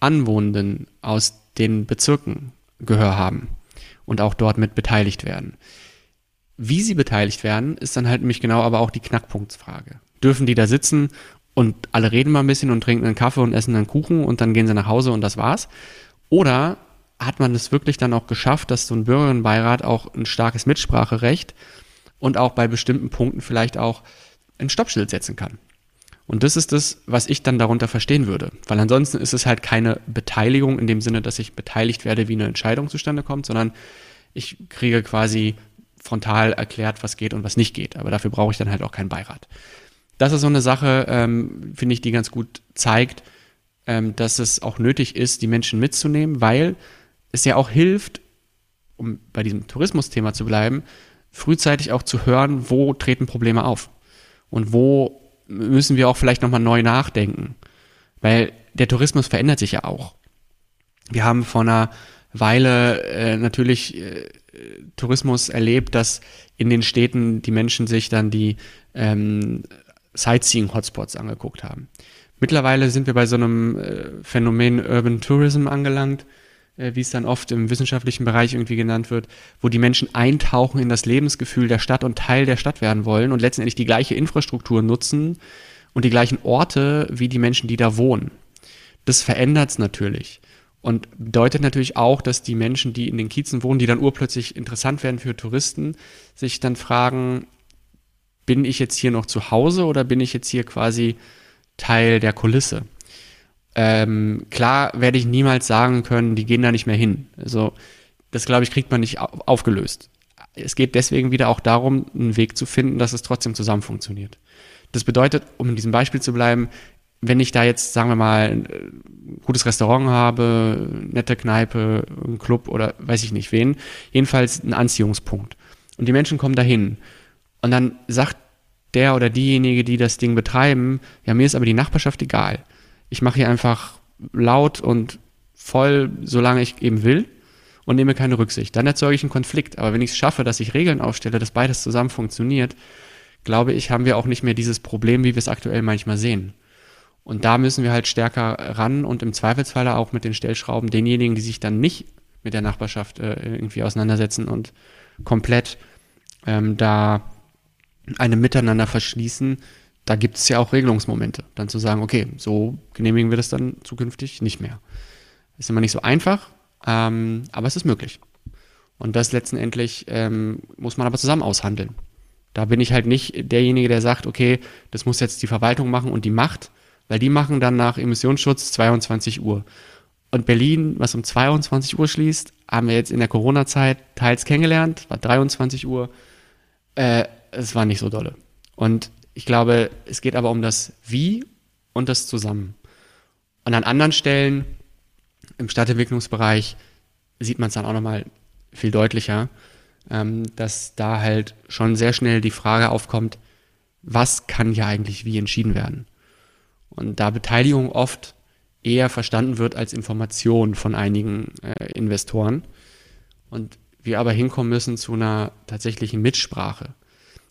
Anwohnenden aus den Bezirken Gehör haben und auch dort mit beteiligt werden. Wie sie beteiligt werden, ist dann halt nämlich genau aber auch die Knackpunktsfrage. Dürfen die da sitzen und alle reden mal ein bisschen und trinken einen Kaffee und essen einen Kuchen und dann gehen sie nach Hause und das war's? Oder hat man es wirklich dann auch geschafft, dass so ein Bürgerinnenbeirat auch ein starkes Mitspracherecht und auch bei bestimmten Punkten vielleicht auch ein Stoppschild setzen kann? Und das ist das, was ich dann darunter verstehen würde. Weil ansonsten ist es halt keine Beteiligung in dem Sinne, dass ich beteiligt werde, wie eine Entscheidung zustande kommt, sondern ich kriege quasi frontal erklärt, was geht und was nicht geht. Aber dafür brauche ich dann halt auch keinen Beirat. Das ist so eine Sache, ähm, finde ich, die ganz gut zeigt, ähm, dass es auch nötig ist, die Menschen mitzunehmen, weil es ja auch hilft, um bei diesem Tourismusthema zu bleiben, frühzeitig auch zu hören, wo treten Probleme auf und wo müssen wir auch vielleicht nochmal neu nachdenken. Weil der Tourismus verändert sich ja auch. Wir haben vor einer Weile äh, natürlich äh, Tourismus erlebt, dass in den Städten die Menschen sich dann die ähm, Sightseeing-Hotspots angeguckt haben. Mittlerweile sind wir bei so einem äh, Phänomen Urban Tourism angelangt, wie es dann oft im wissenschaftlichen Bereich irgendwie genannt wird, wo die Menschen eintauchen in das Lebensgefühl der Stadt und Teil der Stadt werden wollen und letztendlich die gleiche Infrastruktur nutzen und die gleichen Orte wie die Menschen, die da wohnen. Das verändert es natürlich. Und bedeutet natürlich auch, dass die Menschen, die in den Kiezen wohnen, die dann urplötzlich interessant werden für Touristen, sich dann fragen, bin ich jetzt hier noch zu Hause oder bin ich jetzt hier quasi Teil der Kulisse? Ähm, klar werde ich niemals sagen können, die gehen da nicht mehr hin. Also das, glaube ich, kriegt man nicht aufgelöst. Es geht deswegen wieder auch darum, einen Weg zu finden, dass es trotzdem zusammen funktioniert. Das bedeutet, um in diesem Beispiel zu bleiben, wenn ich da jetzt, sagen wir mal, ein äh, gutes Restaurant habe, nette Kneipe, ein Club oder weiß ich nicht wen, jedenfalls ein Anziehungspunkt. Und die Menschen kommen dahin. Und dann sagt der oder diejenige, die das Ding betreiben, ja, mir ist aber die Nachbarschaft egal ich mache hier einfach laut und voll, solange ich eben will und nehme keine Rücksicht. Dann erzeuge ich einen Konflikt. Aber wenn ich es schaffe, dass ich Regeln aufstelle, dass beides zusammen funktioniert, glaube ich, haben wir auch nicht mehr dieses Problem, wie wir es aktuell manchmal sehen. Und da müssen wir halt stärker ran und im Zweifelsfall auch mit den Stellschrauben denjenigen, die sich dann nicht mit der Nachbarschaft äh, irgendwie auseinandersetzen und komplett ähm, da einem Miteinander verschließen, da gibt es ja auch Regelungsmomente, dann zu sagen, okay, so genehmigen wir das dann zukünftig nicht mehr. Ist immer nicht so einfach, ähm, aber es ist möglich. Und das letztendlich ähm, muss man aber zusammen aushandeln. Da bin ich halt nicht derjenige, der sagt, okay, das muss jetzt die Verwaltung machen und die macht, weil die machen dann nach Emissionsschutz 22 Uhr. Und Berlin, was um 22 Uhr schließt, haben wir jetzt in der Corona-Zeit teils kennengelernt, war 23 Uhr. Äh, es war nicht so dolle. Und ich glaube, es geht aber um das Wie und das Zusammen. Und an anderen Stellen im Stadtentwicklungsbereich sieht man es dann auch nochmal viel deutlicher, ähm, dass da halt schon sehr schnell die Frage aufkommt, was kann ja eigentlich wie entschieden werden? Und da Beteiligung oft eher verstanden wird als Information von einigen äh, Investoren und wir aber hinkommen müssen zu einer tatsächlichen Mitsprache.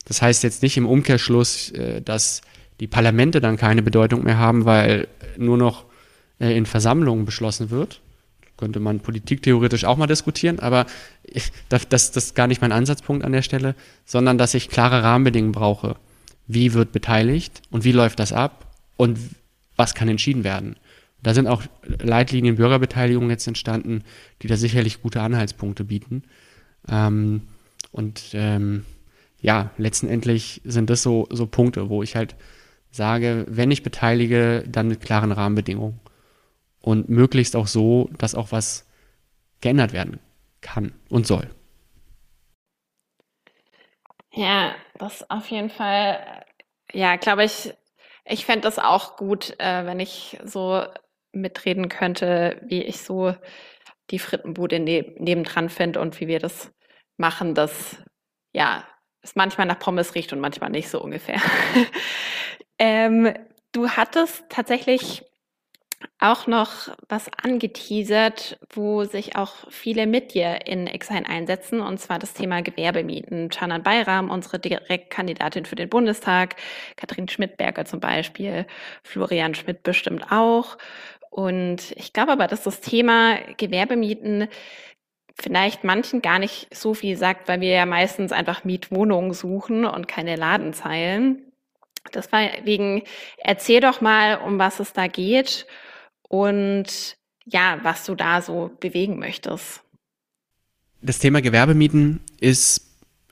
Das heißt jetzt nicht im Umkehrschluss, äh, dass die Parlamente dann keine Bedeutung mehr haben, weil nur noch äh, in Versammlungen beschlossen wird. Könnte man politiktheoretisch auch mal diskutieren, aber das, das, ist gar nicht mein Ansatzpunkt an der Stelle, sondern dass ich klare Rahmenbedingungen brauche. Wie wird beteiligt und wie läuft das ab und was kann entschieden werden? Da sind auch Leitlinien Bürgerbeteiligung jetzt entstanden, die da sicherlich gute Anhaltspunkte bieten. Ähm, und ähm, ja, letztendlich sind das so, so Punkte, wo ich halt sage, wenn ich beteilige, dann mit klaren Rahmenbedingungen. Und möglichst auch so, dass auch was geändert werden kann und soll. Ja, das auf jeden Fall, ja, glaube ich, ich fände das auch gut, äh, wenn ich so mitreden könnte, wie ich so die Frittenbude ne nebendran finde und wie wir das machen, dass ja es manchmal nach Pommes riecht und manchmal nicht so ungefähr. ähm, du hattest tatsächlich auch noch was angeteasert, wo sich auch viele mit dir in Exile einsetzen, und zwar das Thema Gewerbemieten. Canan Bayram, unsere Direktkandidatin für den Bundestag, Katrin Schmidberger zum Beispiel, Florian Schmidt bestimmt auch. Und ich glaube aber, dass das Thema Gewerbemieten vielleicht manchen gar nicht so viel sagt, weil wir ja meistens einfach Mietwohnungen suchen und keine Ladenzeilen. Deswegen erzähl doch mal, um was es da geht und ja, was du da so bewegen möchtest. Das Thema Gewerbemieten ist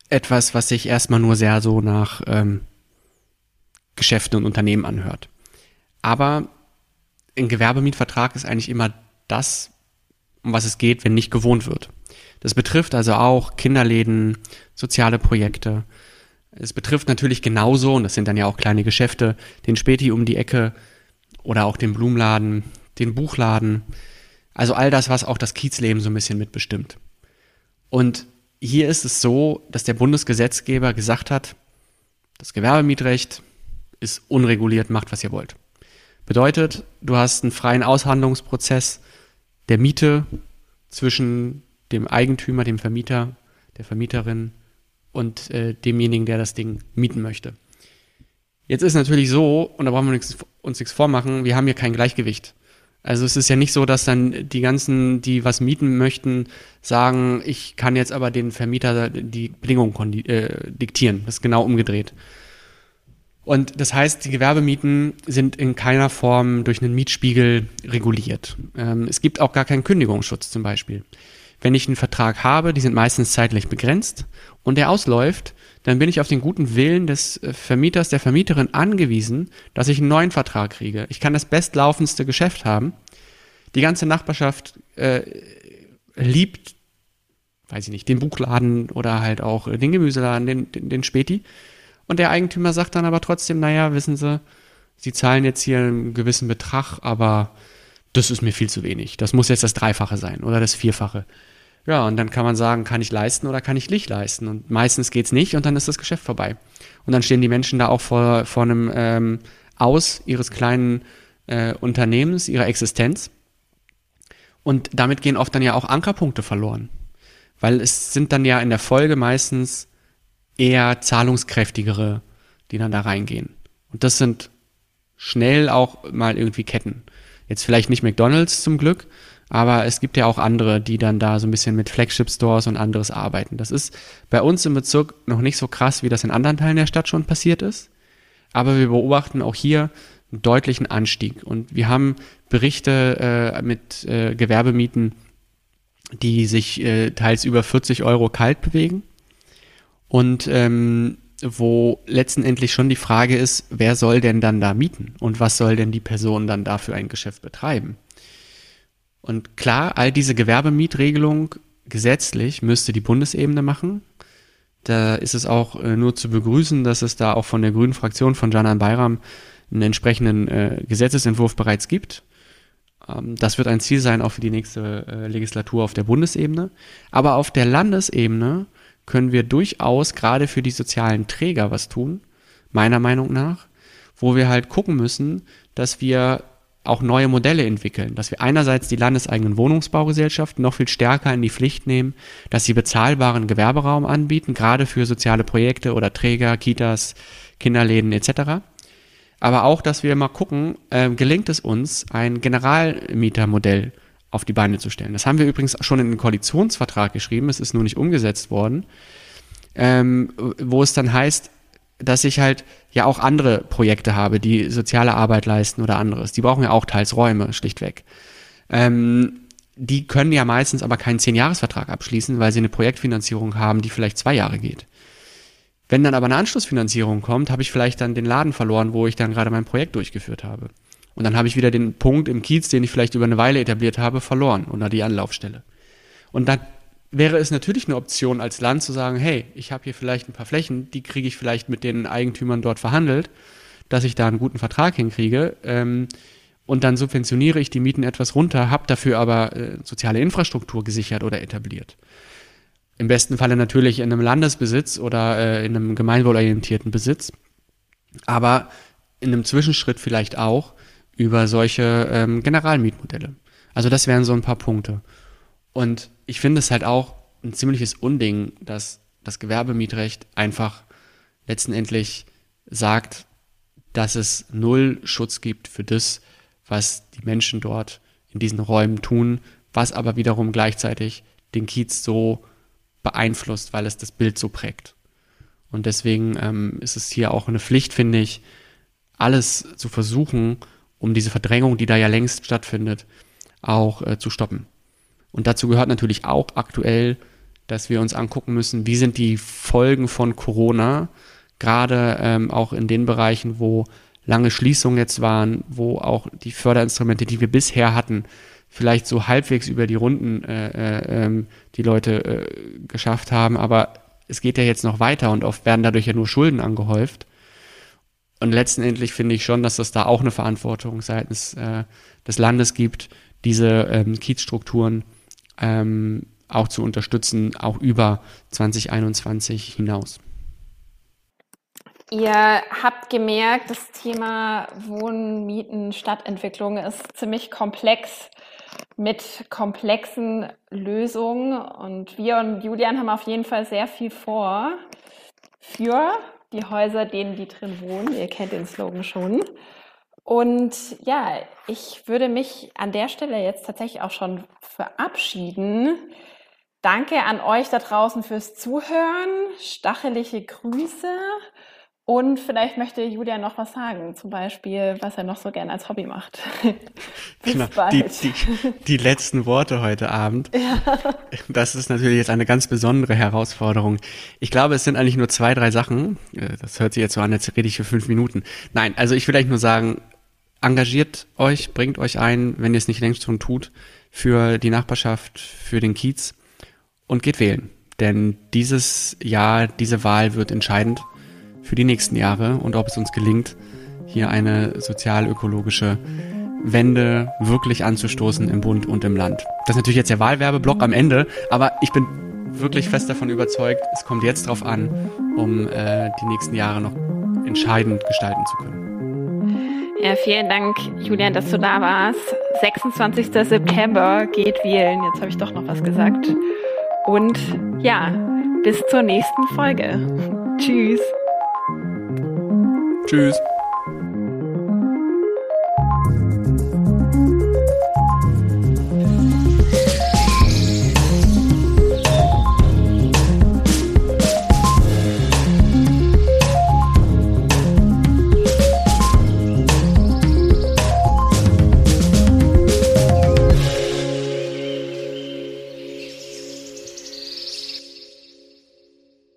etwas, was sich erstmal nur sehr so nach ähm, Geschäften und Unternehmen anhört. Aber ein Gewerbemietvertrag ist eigentlich immer das, um was es geht, wenn nicht gewohnt wird. Das betrifft also auch Kinderläden, soziale Projekte. Es betrifft natürlich genauso, und das sind dann ja auch kleine Geschäfte, den Späti um die Ecke oder auch den Blumenladen, den Buchladen. Also all das, was auch das Kiezleben so ein bisschen mitbestimmt. Und hier ist es so, dass der Bundesgesetzgeber gesagt hat, das Gewerbemietrecht ist unreguliert, macht was ihr wollt. Bedeutet, du hast einen freien Aushandlungsprozess der Miete zwischen dem Eigentümer, dem Vermieter, der Vermieterin und äh, demjenigen, der das Ding mieten möchte. Jetzt ist natürlich so, und da brauchen wir uns, uns nichts vormachen, wir haben hier kein Gleichgewicht. Also es ist ja nicht so, dass dann die ganzen, die was mieten möchten, sagen, ich kann jetzt aber den Vermieter die Bedingungen äh, diktieren. Das ist genau umgedreht. Und das heißt, die Gewerbemieten sind in keiner Form durch einen Mietspiegel reguliert. Ähm, es gibt auch gar keinen Kündigungsschutz zum Beispiel. Wenn ich einen Vertrag habe, die sind meistens zeitlich begrenzt und der ausläuft, dann bin ich auf den guten Willen des äh, Vermieters, der Vermieterin angewiesen, dass ich einen neuen Vertrag kriege. Ich kann das bestlaufendste Geschäft haben. Die ganze Nachbarschaft äh, liebt, weiß ich nicht, den Buchladen oder halt auch den Gemüseladen, den, den, den Späti. Und der Eigentümer sagt dann aber trotzdem, naja, wissen Sie, Sie zahlen jetzt hier einen gewissen Betrag, aber das ist mir viel zu wenig. Das muss jetzt das Dreifache sein oder das Vierfache. Ja, und dann kann man sagen, kann ich leisten oder kann ich nicht leisten? Und meistens geht's nicht und dann ist das Geschäft vorbei. Und dann stehen die Menschen da auch vor, vor einem ähm, Aus ihres kleinen äh, Unternehmens, ihrer Existenz. Und damit gehen oft dann ja auch Ankerpunkte verloren. Weil es sind dann ja in der Folge meistens eher zahlungskräftigere, die dann da reingehen. Und das sind schnell auch mal irgendwie Ketten. Jetzt vielleicht nicht McDonalds zum Glück, aber es gibt ja auch andere, die dann da so ein bisschen mit Flagship-Stores und anderes arbeiten. Das ist bei uns im Bezirk noch nicht so krass, wie das in anderen Teilen der Stadt schon passiert ist. Aber wir beobachten auch hier einen deutlichen Anstieg. Und wir haben Berichte äh, mit äh, Gewerbemieten, die sich äh, teils über 40 Euro kalt bewegen. Und ähm, wo letztendlich schon die Frage ist, wer soll denn dann da mieten und was soll denn die Person dann da für ein Geschäft betreiben? Und klar, all diese Gewerbemietregelung gesetzlich müsste die Bundesebene machen. Da ist es auch äh, nur zu begrüßen, dass es da auch von der grünen Fraktion von Janan Bayram einen entsprechenden äh, Gesetzesentwurf bereits gibt. Ähm, das wird ein Ziel sein, auch für die nächste äh, Legislatur auf der Bundesebene. Aber auf der Landesebene können wir durchaus gerade für die sozialen Träger was tun, meiner Meinung nach, wo wir halt gucken müssen, dass wir auch neue Modelle entwickeln, dass wir einerseits die landeseigenen Wohnungsbaugesellschaften noch viel stärker in die Pflicht nehmen, dass sie bezahlbaren Gewerberaum anbieten, gerade für soziale Projekte oder Träger, Kitas, Kinderläden etc. Aber auch, dass wir mal gucken, äh, gelingt es uns, ein Generalmietermodell auf die Beine zu stellen. Das haben wir übrigens schon in den Koalitionsvertrag geschrieben, es ist nur nicht umgesetzt worden, ähm, wo es dann heißt, dass ich halt ja auch andere Projekte habe, die soziale Arbeit leisten oder anderes. Die brauchen ja auch teils Räume, schlichtweg. Ähm, die können ja meistens aber keinen Zehn-Jahres-Vertrag abschließen, weil sie eine Projektfinanzierung haben, die vielleicht zwei Jahre geht. Wenn dann aber eine Anschlussfinanzierung kommt, habe ich vielleicht dann den Laden verloren, wo ich dann gerade mein Projekt durchgeführt habe. Und dann habe ich wieder den Punkt im Kiez, den ich vielleicht über eine Weile etabliert habe, verloren oder die Anlaufstelle. Und dann wäre es natürlich eine Option als Land zu sagen, hey, ich habe hier vielleicht ein paar Flächen, die kriege ich vielleicht mit den Eigentümern dort verhandelt, dass ich da einen guten Vertrag hinkriege. Ähm, und dann subventioniere ich die Mieten etwas runter, habe dafür aber äh, soziale Infrastruktur gesichert oder etabliert. Im besten Falle natürlich in einem Landesbesitz oder äh, in einem gemeinwohlorientierten Besitz, aber in einem Zwischenschritt vielleicht auch über solche ähm, Generalmietmodelle. Also das wären so ein paar Punkte. Und ich finde es halt auch ein ziemliches Unding, dass das Gewerbemietrecht einfach letztendlich sagt, dass es null Schutz gibt für das, was die Menschen dort in diesen Räumen tun, was aber wiederum gleichzeitig den Kiez so beeinflusst, weil es das Bild so prägt. Und deswegen ähm, ist es hier auch eine Pflicht, finde ich, alles zu versuchen, um diese Verdrängung, die da ja längst stattfindet, auch äh, zu stoppen. Und dazu gehört natürlich auch aktuell, dass wir uns angucken müssen, wie sind die Folgen von Corona, gerade ähm, auch in den Bereichen, wo lange Schließungen jetzt waren, wo auch die Förderinstrumente, die wir bisher hatten, vielleicht so halbwegs über die Runden äh, äh, ähm, die Leute äh, geschafft haben, aber es geht ja jetzt noch weiter und oft werden dadurch ja nur Schulden angehäuft. Und letztendlich finde ich schon, dass es da auch eine Verantwortung seitens äh, des Landes gibt, diese ähm, Kiezstrukturen ähm, auch zu unterstützen, auch über 2021 hinaus. Ihr habt gemerkt, das Thema Wohnen, Mieten, Stadtentwicklung ist ziemlich komplex mit komplexen Lösungen. Und wir und Julian haben auf jeden Fall sehr viel vor für die Häuser, denen die drin wohnen. Ihr kennt den Slogan schon. Und ja, ich würde mich an der Stelle jetzt tatsächlich auch schon verabschieden. Danke an euch da draußen fürs Zuhören. Stachelige Grüße. Und vielleicht möchte Julia noch was sagen, zum Beispiel, was er noch so gerne als Hobby macht. Bis genau. Die, die, die, letzten Worte heute Abend. Ja. Das ist natürlich jetzt eine ganz besondere Herausforderung. Ich glaube, es sind eigentlich nur zwei, drei Sachen. Äh, das hört sich jetzt so an, als rede ich für fünf Minuten. Nein, also ich will eigentlich nur sagen, engagiert euch, bringt euch ein, wenn ihr es nicht längst schon tut, für die Nachbarschaft, für den Kiez und geht wählen. Denn dieses Jahr, diese Wahl wird entscheidend für die nächsten Jahre und ob es uns gelingt, hier eine sozial-ökologische Wende wirklich anzustoßen im Bund und im Land. Das ist natürlich jetzt der Wahlwerbeblock am Ende, aber ich bin wirklich fest davon überzeugt, es kommt jetzt darauf an, um äh, die nächsten Jahre noch entscheidend gestalten zu können. Ja, vielen Dank, Julian, dass du da warst. 26. September geht wählen. Jetzt habe ich doch noch was gesagt. Und ja, bis zur nächsten Folge. Tschüss. Tschüss.